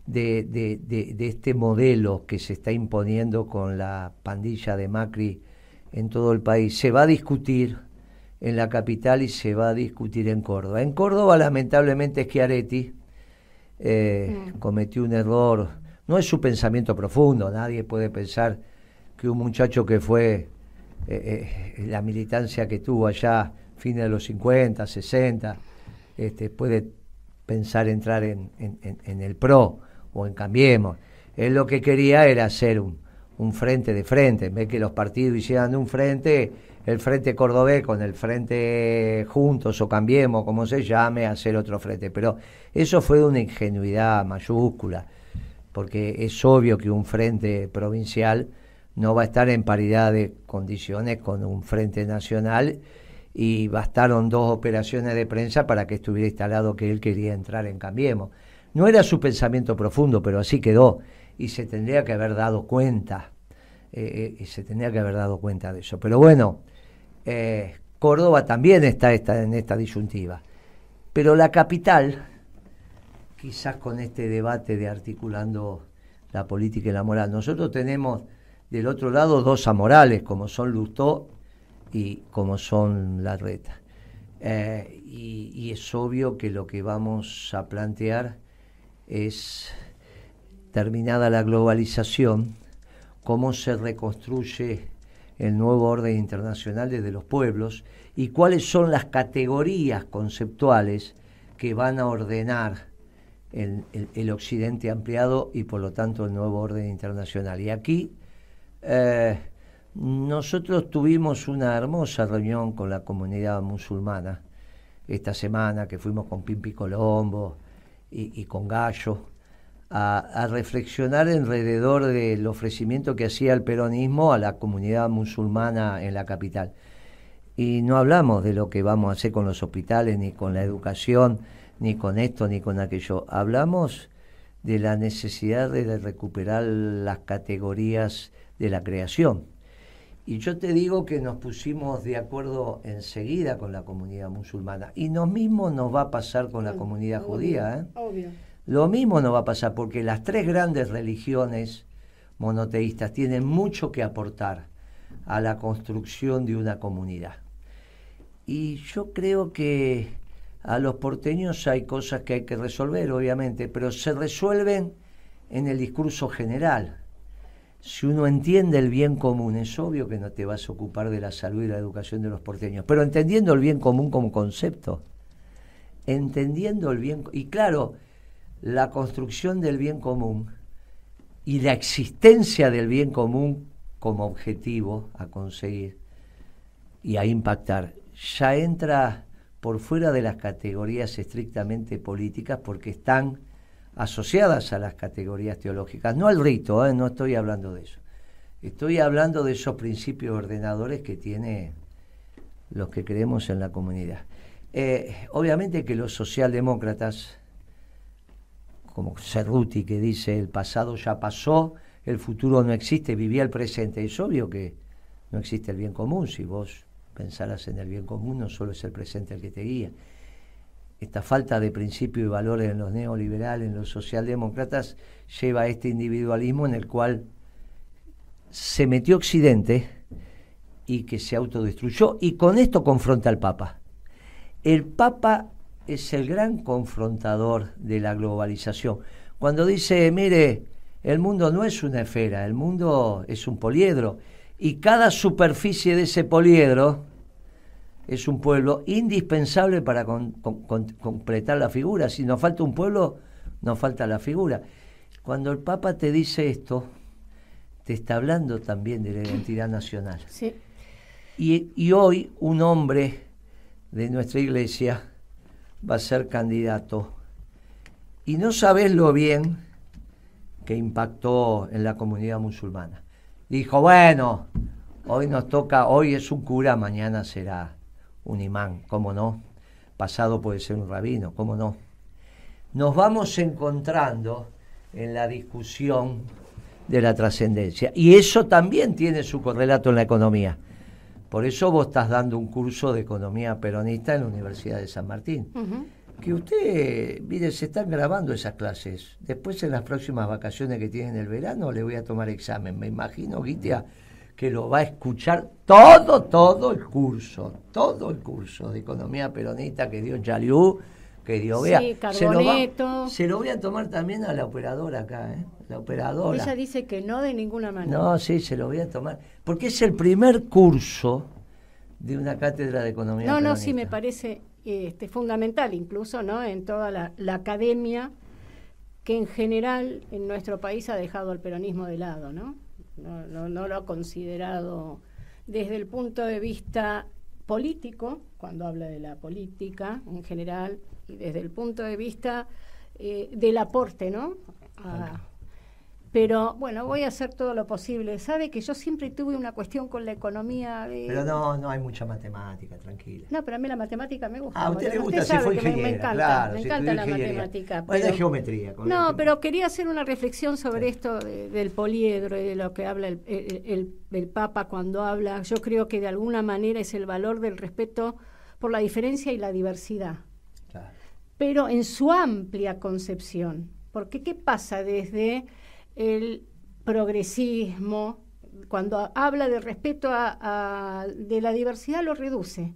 de, de este modelo que se está imponiendo con la pandilla de Macri, en todo el país. Se va a discutir en la capital y se va a discutir en Córdoba. En Córdoba, lamentablemente, Schiaretti eh, mm. cometió un error. No es su pensamiento profundo, nadie puede pensar que un muchacho que fue eh, eh, la militancia que tuvo allá, fines de los 50, 60, este, puede pensar entrar en, el PRO o en Cambiemos. Él lo que quería era hacer un, un frente de frente, en vez que los partidos hicieran un frente, el frente cordobés con el frente juntos o cambiemos, como se llame, hacer otro frente. Pero eso fue una ingenuidad mayúscula, porque es obvio que un frente provincial no va a estar en paridad de condiciones con un frente nacional y bastaron dos operaciones de prensa para que estuviera instalado que él quería entrar en Cambiemos. No era su pensamiento profundo, pero así quedó y se tendría que haber dado cuenta, eh, eh, y se tendría que haber dado cuenta de eso. Pero bueno, eh, Córdoba también está, en esta disyuntiva. Pero la capital, quizás con este debate de articulando la política y la moral, nosotros tenemos del otro lado dos amorales, como son Lustó y como son Larreta. Eh, y, es obvio que lo que vamos a plantear es, terminada la globalización, cómo se reconstruye el nuevo orden internacional desde los pueblos y cuáles son las categorías conceptuales que van a ordenar el, occidente ampliado y por lo tanto el nuevo orden internacional. Y aquí eh, nosotros tuvimos una hermosa reunión con la comunidad musulmana esta semana que fuimos con Pimpi Colombo y, con Gallo a, reflexionar alrededor del ofrecimiento que hacía el peronismo a la comunidad musulmana en la capital. Y no hablamos de lo que vamos a hacer con los hospitales, ni con la educación, ni con esto, ni con aquello. Hablamos de la necesidad de recuperar las categorías de la creación y yo te digo que nos pusimos de acuerdo enseguida con la comunidad musulmana. Y lo mismo nos va a pasar con la comunidad judía. ¿eh? Obvio. Lo mismo nos va a pasar porque las tres grandes religiones monoteístas tienen mucho que aportar a la construcción de una comunidad. Y yo creo que a los porteños hay cosas que hay que resolver, obviamente, pero se resuelven en el discurso general si uno entiende el bien común, es obvio que no te vas a ocupar de la salud y la educación de los porteños, pero entendiendo el bien común como concepto, entendiendo el bien, y claro, la construcción del bien común y la existencia del bien común como objetivo a conseguir y a impactar, ya entra por fuera de las categorías estrictamente políticas porque están asociadas a las categorías teológicas, no al rito, ¿eh? no estoy hablando de eso. Estoy hablando de esos principios ordenadores que tiene los que creemos en la comunidad. Eh, obviamente que los socialdemócratas, como Cerruti que dice el pasado ya pasó, el futuro no existe, vivía el presente. Es obvio que no existe el bien común. Si vos pensaras en el bien común, no solo es el presente el que te guía esta falta de principios y valores en los neoliberales, en los socialdemócratas, lleva a este individualismo en el cual se metió Occidente y que se autodestruyó y con esto confronta al Papa. El Papa es el gran confrontador de la globalización. Cuando dice, mire, el mundo no es una esfera, el mundo es un poliedro y cada superficie de ese poliedro es un pueblo indispensable para completar la figura. Si nos falta un pueblo, nos falta la figura. Cuando el Papa te dice esto, te está hablando también de la identidad nacional. Sí. Y, y hoy un hombre de nuestra iglesia va a ser candidato. Y no sabes lo bien que impactó en la comunidad musulmana. Dijo, bueno, hoy nos toca, hoy es un cura, mañana será un imán, ¿cómo no? Pasado puede ser un rabino, ¿cómo no? Nos vamos encontrando en la discusión de la trascendencia. Y eso también tiene su correlato en la economía. Por eso vos estás dando un curso de economía peronista en la Universidad de San Martín. Que usted, mire, se están grabando esas clases. Después en las próximas vacaciones que tienen el verano le voy a tomar examen. Me imagino, Guitia, que lo va a escuchar todo, todo el curso, todo el curso de economía peronista que dio Chaliú, que dio Bea. Sí, se, lo se lo voy a tomar también a la operadora acá, ¿eh? La operadora. Ella dice que no de ninguna manera. No, sí, se lo voy a tomar. Porque es el primer curso de una cátedra de economía No, no, sí, me parece este, fundamental, incluso ¿no? en toda la, la academia que en general en nuestro país ha dejado al peronismo de lado, ¿no? No, no, lo ha considerado desde el punto de vista político, cuando habla de la política en general, y desde el punto de vista eh, del aporte, ¿no? Pero bueno, voy a hacer todo lo posible. Sabe que yo siempre tuve una cuestión con la economía. De... Pero no, no hay mucha matemática, tranquila. No, pero a mí la matemática me gusta. Ah, a usted le gusta, usted sabe que me, encanta, me encanta la matemática. Pero... Es geometría. no, pero quería hacer una reflexión sobre esto del poliedro y de lo que habla el, el, el Papa cuando habla. Yo creo que de alguna manera es el valor del respeto por la diferencia y la diversidad. Claro. Pero en su amplia concepción. Porque ¿qué pasa desde el progresismo, cuando habla de respeto a, de la diversidad, lo reduce.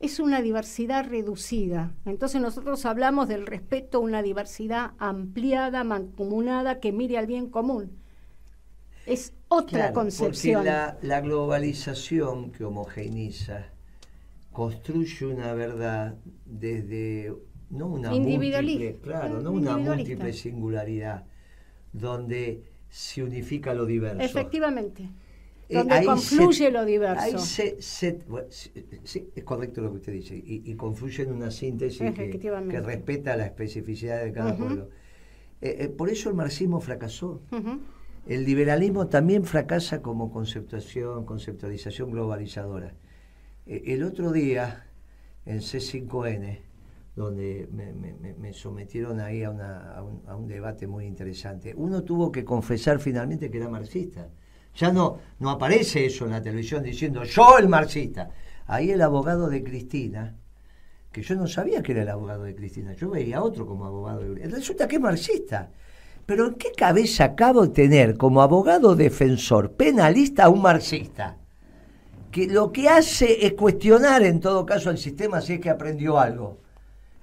es una diversidad reducida. Entonces nosotros hablamos del respeto a una diversidad ampliada, mancomunada, que mire al bien común. Es otra concepción. Porque la, globalización que homogeneiza construye una verdad desde no una múltiple, claro, no una múltiple singularidad, donde se unifica lo diverso. Efectivamente. Eh, donde confluye lo diverso. Ahí se, sí, es correcto lo que usted dice, y, confluye en una síntesis que, respeta la especificidad de cada pueblo. Eh, eh, por eso el marxismo fracasó. El liberalismo también fracasa como conceptuación, conceptualización globalizadora. el otro día, en C5N, donde me, sometieron ahí a, un, a un debate muy interesante, uno tuvo que confesar finalmente que era marxista ya no, no aparece eso en la televisión diciendo yo el marxista. Ahí el abogado de Cristina, que yo no sabía que era el abogado de Cristina, yo veía a otro como abogado de Resulta que es marxista. Pero ¿en qué cabeza acabo de tener como abogado defensor penalista a un marxista? Que lo que hace es cuestionar en todo caso el sistema si es que aprendió algo.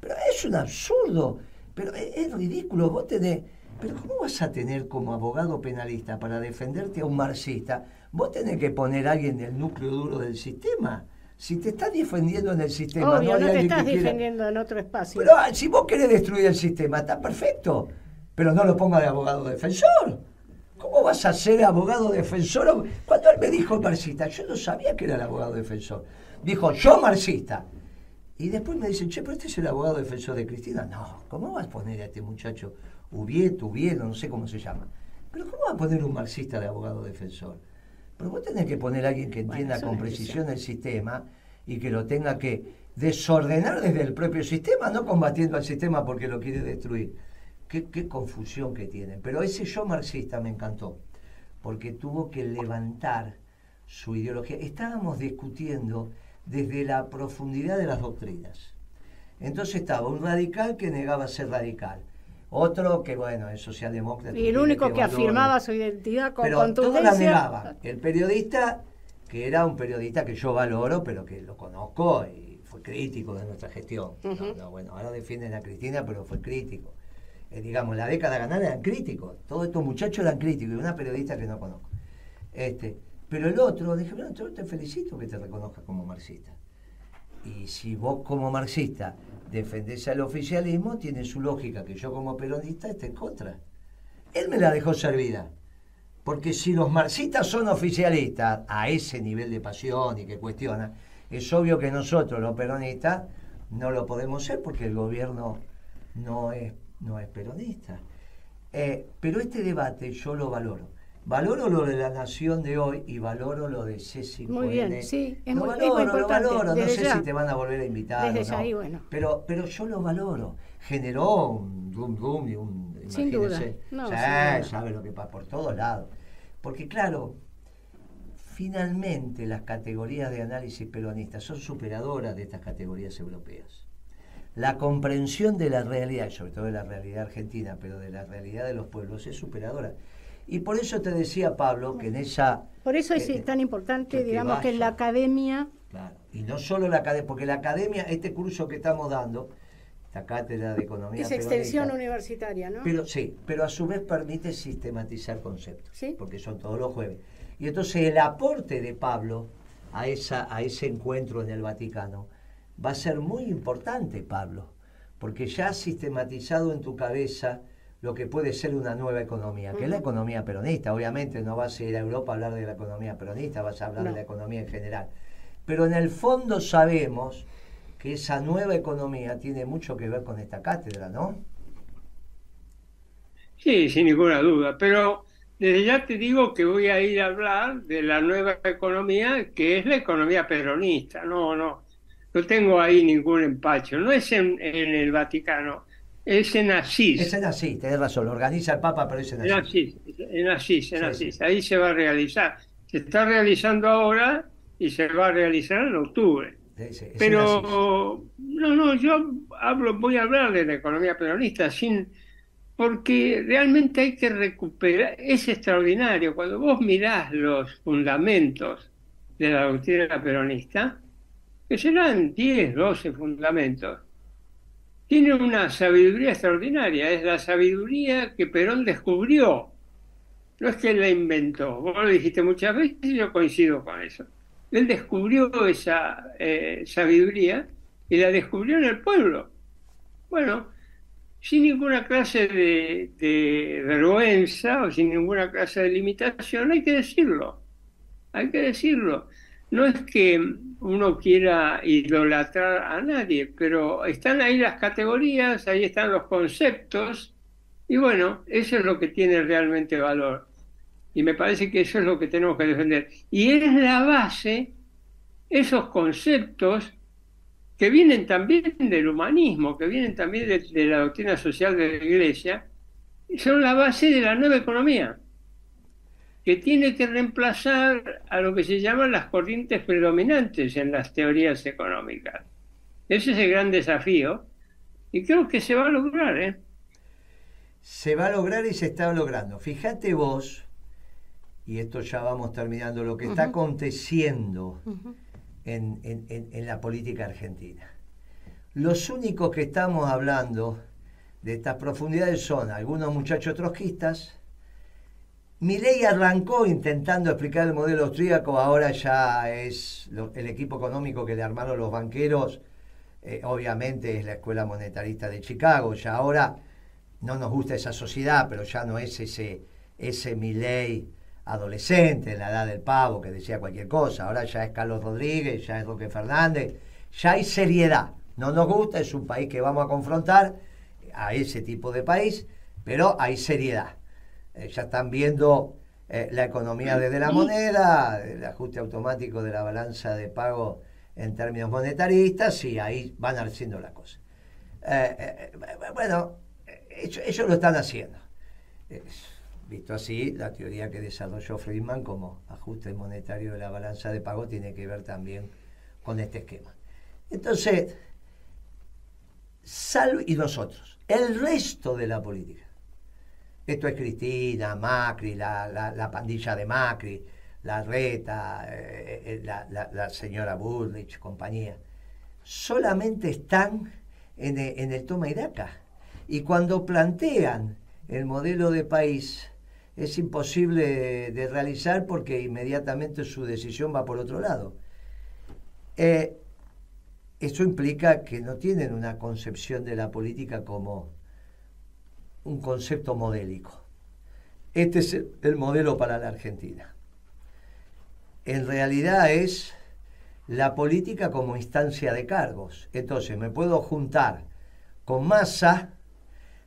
Pero es un absurdo, pero es, es ridículo. Vos tenés pero ¿cómo vas a tener como abogado penalista para defenderte a un marxista? Vos tenés que poner a alguien del núcleo duro del sistema. Si te estás defendiendo en el sistema, no, te estás defendiendo en otro espacio. Pero ah, si vos querés destruir el sistema, está perfecto. Pero no lo ponga de abogado defensor. ¿Cómo vas a ser abogado defensor? Cuando él me dijo marxista, yo no sabía que era el abogado defensor. Dijo, yo marxista. Y después me dicen, che, pero este es el abogado defensor de Cristina. No, ¿cómo vas a poner a este muchacho Ubieto, Ubiedo, no sé cómo se llama. Pero ¿cómo va a poner un marxista de abogado defensor? Pero vos tenés que poner a alguien que entienda con precisión el sistema y que lo tenga que desordenar desde el propio sistema, no combatiendo al sistema porque lo quiere destruir. Qué, qué confusión que tienen. Pero ese yo marxista me encantó, porque tuvo que levantar su ideología. Estábamos discutiendo desde la profundidad de las doctrinas. Entonces estaba un radical que negaba ser radical otro que, bueno, es socialdemócrata. Y el único que, afirmaba su identidad con pero contundencia. la negaba. El periodista, que era un periodista que yo valoro, pero que lo conozco y fue crítico de nuestra gestión. bueno, ahora defienden a Cristina, pero fue crítico. Eh, digamos, la década ganada eran críticos. Todos estos muchachos eran críticos y una periodista que no conozco. Este, pero el otro, dije, bueno, yo te felicito que te reconozcas como marxista. Y si vos como marxista defenderse al oficialismo, tiene su lógica que yo como peronista esté en contra. Él me la dejó servida. Porque si los marxistas son oficialistas a ese nivel de pasión y que cuestionan, es obvio que nosotros los peronistas no lo podemos ser porque el gobierno no es, no es peronista. Eh, pero este debate yo lo valoro. Valoro lo de la nación de hoy y valoro lo de C5N. Muy bien, sí, es, lo valoro, Lo valoro, no sé si te van a volver a invitar. Desde o no. ahí, bueno. pero, pero yo lo valoro. Generó un rum rum y un. Sin duda. No, sabe lo que pasa por todos lados. Porque, claro, finalmente las categorías de análisis peronistas son superadoras de estas categorías europeas. La comprensión de la realidad, sobre todo de la realidad argentina, pero de la realidad de los pueblos, es superadora. Y por eso te decía, Pablo, que en esa... Por eso es tan importante, digamos, que en la academia... Claro, y no solo la academia, porque la academia, este curso que estamos dando, esta cátedra de economía... Es extensión universitaria, ¿no? Pero sí, pero a su vez permite sistematizar conceptos, ¿Sí? porque son todos los jueves. Y entonces el aporte de Pablo a, esa, a ese encuentro en el Vaticano va a ser muy importante, Pablo, porque ya ha sistematizado en tu cabeza lo que puede ser una nueva economía, que es la economía peronista. Obviamente no vas a ir a Europa a hablar de la economía peronista, vas a hablar de la economía en general. Pero en el fondo sabemos que esa nueva economía tiene mucho que ver con esta cátedra, ¿no? Sí, sin ninguna duda. Pero desde ya te digo que voy a ir a hablar de la nueva economía, que es la economía peronista. No, no, no tengo ahí ningún empacho. No es en el Vaticano es en Asís. Es en Asís, tenés razón, lo organiza el Papa, pero es en Asís. En Asís, en Asís, Ahí se va a realizar. Se está realizando ahora y se va a realizar en octubre. pero no, no, yo hablo, voy a hablar de la economía peronista sin porque realmente hay que recuperar, es extraordinario, cuando vos mirás los fundamentos de la doctrina peronista, que serán 10, 12 fundamentos, tiene una sabiduría extraordinaria, es la sabiduría que Perón descubrió, no es que él la inventó, vos lo dijiste muchas veces y yo coincido con eso. Él descubrió esa eh, sabiduría y la descubrió en el pueblo. Bueno, sin ninguna clase de, de, vergüenza o sin ninguna clase de limitación, hay que decirlo, hay que decirlo. No es que uno quiera idolatrar a nadie, pero están ahí las categorías, ahí están los conceptos, y bueno, eso es lo que tiene realmente valor. Y me parece que eso es lo que tenemos que defender. Y es la base, esos conceptos que vienen también del humanismo, que vienen también de, la doctrina social de la Iglesia, son la base de la nueva economía que tiene que reemplazar a lo que se llaman las corrientes predominantes en las teorías económicas. Ese es el gran desafío y creo que se va a lograr. ¿eh? Se va a lograr y se está logrando. Fíjate vos, y esto ya vamos terminando, lo que está aconteciendo en, en la política argentina. Los únicos que estamos hablando de estas profundidades son algunos muchachos trotskistas, ley arrancó intentando explicar el modelo austríaco, ahora ya es el equipo económico que le armaron los banqueros, eh, obviamente es la Escuela Monetarista de Chicago, ya ahora no nos gusta esa sociedad, pero ya no es ese, ese Milley adolescente, en la edad del pavo, que decía cualquier cosa, ahora ya es Carlos Rodríguez, ya es Roque Fernández, ya hay seriedad, no nos gusta, es un país que vamos a confrontar a ese tipo de país, pero hay seriedad. Eh, ya están viendo eh, la economía desde la moneda, el ajuste automático de la balanza de pago en términos monetaristas y ahí van haciendo la cosa. Eh, bueno, ellos, lo están haciendo. visto así, la teoría que desarrolló Friedman como ajuste monetario de la balanza de pago tiene que ver también con este esquema. Entonces, salvo y nosotros, el resto de la política esto es Cristina, Macri, la, pandilla de Macri, la Reta, eh, eh, la, señora Bullrich, compañía. Solamente están en, el toma y daca. Y cuando plantean el modelo de país, es imposible de, realizar porque inmediatamente su decisión va por otro lado. Eh, eso implica que no tienen una concepción de la política como un concepto modélico. Este es el modelo para la Argentina. En realidad es la política como instancia de cargos. Entonces me puedo juntar con masa,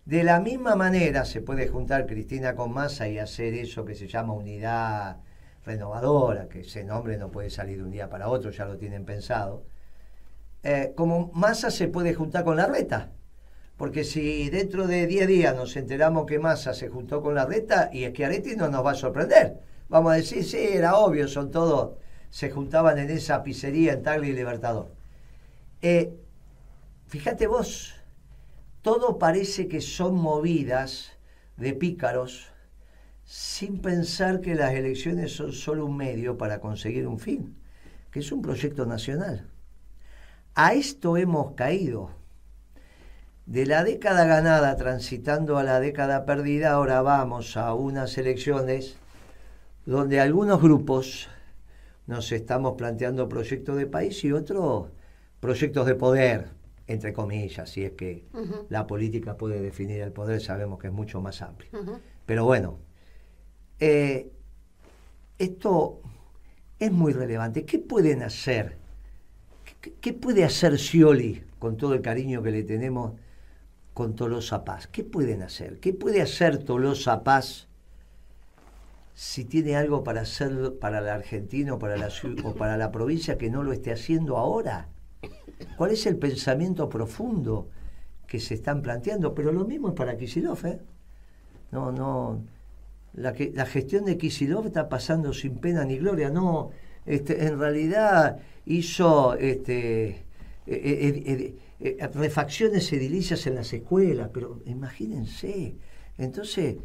de la misma manera se puede juntar Cristina con masa y hacer eso que se llama unidad renovadora, que ese nombre no puede salir de un día para otro, ya lo tienen pensado. Eh, como masa se puede juntar con la reta porque si dentro de 10 días nos enteramos que Massa se juntó con la reta, y Schiaretti no nos va a sorprender. Vamos a decir, sí, era obvio, son todos, se juntaban en esa pizzería en Tagle y Libertador. Eh, fíjate vos, todo parece que son movidas de pícaros sin pensar que las elecciones son solo un medio para conseguir un fin, que es un proyecto nacional. A esto hemos caído de la década ganada transitando a la década perdida, ahora vamos a unas elecciones donde algunos grupos nos estamos planteando proyectos de país y otros proyectos de poder, entre comillas, si es que la política puede definir el poder, sabemos que es mucho más amplio. Pero bueno, eh, esto es muy relevante. ¿Qué pueden hacer? ¿Qué, ¿Qué, puede hacer Scioli con todo el cariño que le tenemos? Con Tolosa Paz? ¿Qué pueden hacer? ¿Qué puede hacer Tolosa Paz si tiene algo para hacer para el argentino para la, o para la provincia que no lo esté haciendo ahora? ¿Cuál es el pensamiento profundo que se están planteando? Pero lo mismo es para Kisilov, ¿eh? No, no. La, que, la gestión de Kisilov está pasando sin pena ni gloria. No, este, en realidad hizo este, eh, eh, eh, refacciones edilicias en las escuelas, pero imagínense. Entonces,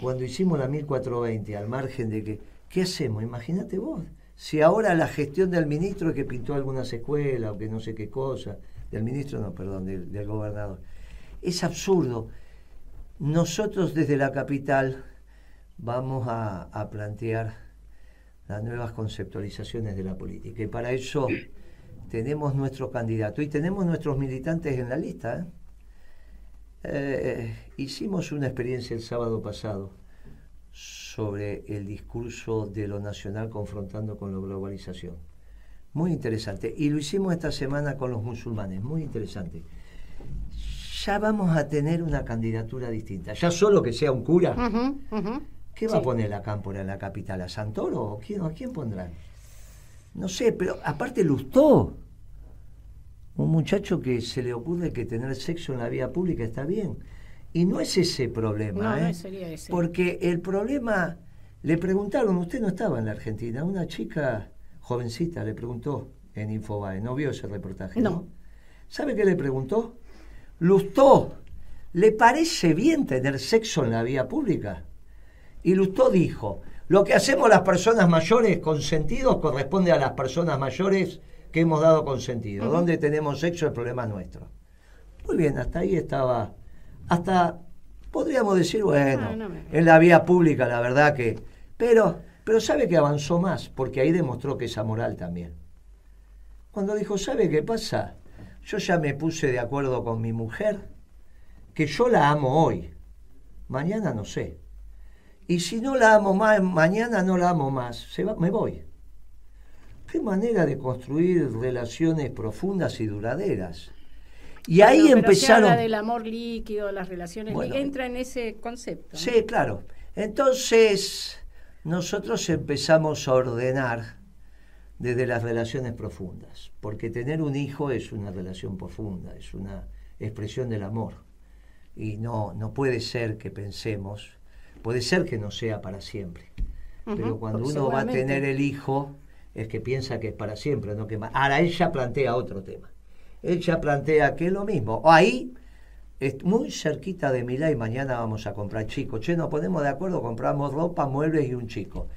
cuando hicimos la 1420, al margen de que, ¿qué hacemos? Imagínate vos, si ahora la gestión del ministro que pintó algunas escuelas o que no sé qué cosa, del ministro no, perdón, del, gobernador. Es absurdo. Nosotros desde la capital vamos a plantear las nuevas conceptualizaciones de la política y para eso tenemos nuestro candidato y tenemos nuestros militantes en la lista. ¿eh? Eh, hicimos una experiencia el sábado pasado sobre el discurso de lo nacional confrontando con la globalización. Muy interesante. Y lo hicimos esta semana con los musulmanes. Muy interesante. Ya vamos a tener una candidatura distinta. Ya solo que sea un cura. ¿Qué va a poner la cámpora en la capital? ¿A Santoro? ¿O quién, ¿A quién pondrán? No sé, pero aparte Lustó. Un muchacho que se le ocurre que tener sexo en la vía pública está bien. Y no es ese problema, no, ¿eh? sería ese. Porque el problema, le preguntaron, usted no estaba en la Argentina, una chica jovencita le preguntó en Infobae, ¿no vio ese reportaje? No. ¿Sabe qué le preguntó? Lustó, ¿le parece bien tener sexo en la vía pública? Y Lustó dijo, lo que hacemos las personas mayores consentidos corresponde a las personas mayores que hemos dado consentido. Donde tenemos sexo el problema nuestro. Muy bien, hasta ahí estaba hasta podríamos decir, bueno, en la vía pública la verdad que... Pero, pero sabe que avanzó más, porque ahí demostró que es amoral también. Cuando dijo, ¿sabe qué pasa? Yo ya me puse de acuerdo con mi mujer, que yo la amo hoy, mañana no sé. Y si no la amo más, mañana no la amo más, se va, me voy. Qué manera de construir relaciones profundas y duraderas. Y ahí empezaron. Se habla del amor líquido, las relaciones entra en ese concepto. Sí, claro. Entonces, nosotros empezamos a ordenar desde las relaciones profundas, porque tener un hijo es una relación profunda, es una expresión del amor. Y no, no puede ser que pensemos, puede ser que no sea para siempre, pero cuando uno va a tener el hijo es que piensa que es para siempre, no que más. Ahora ella plantea otro tema ella plantea que es lo mismo. Ahí, es muy cerquita de Milá y mañana vamos a comprar chicos. Che, nos ponemos de acuerdo, compramos ropa, muebles y un chico.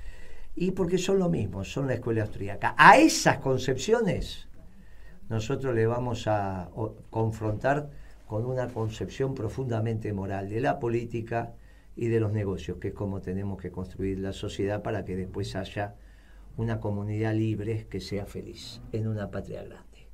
Y porque son lo mismo, son la escuela austríaca. A esas concepciones nosotros le vamos a confrontar con una concepción profundamente moral de la política y de los negocios, que es como tenemos que construir la sociedad para que después haya una comunidad libre que sea feliz en una patria grande.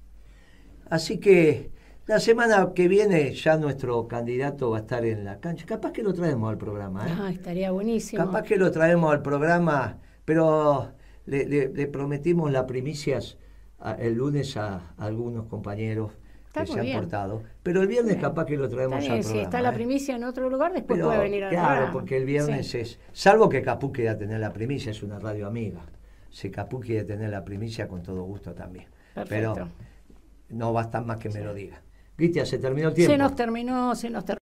Así que la semana que viene ya nuestro candidato va a estar en la cancha. Capaz que lo traemos al programa. ¿eh? Ah, estaría buenísimo. Capaz que lo traemos al programa, pero le, prometimos las primicias el lunes a, algunos compañeros que se han portado. Pero el viernes capaz que lo traemos al programa. Si está la ¿eh? primicia en otro lugar, después puede venir al Claro, porque el viernes es. Salvo que Capú quiera tener la primicia, es una radio amiga. Si Capú quiere tener la primicia, con todo gusto también. Perfecto. Pero no basta más que me lo diga. Cristian, se terminó el tiempo. Se nos terminó, se nos terminó.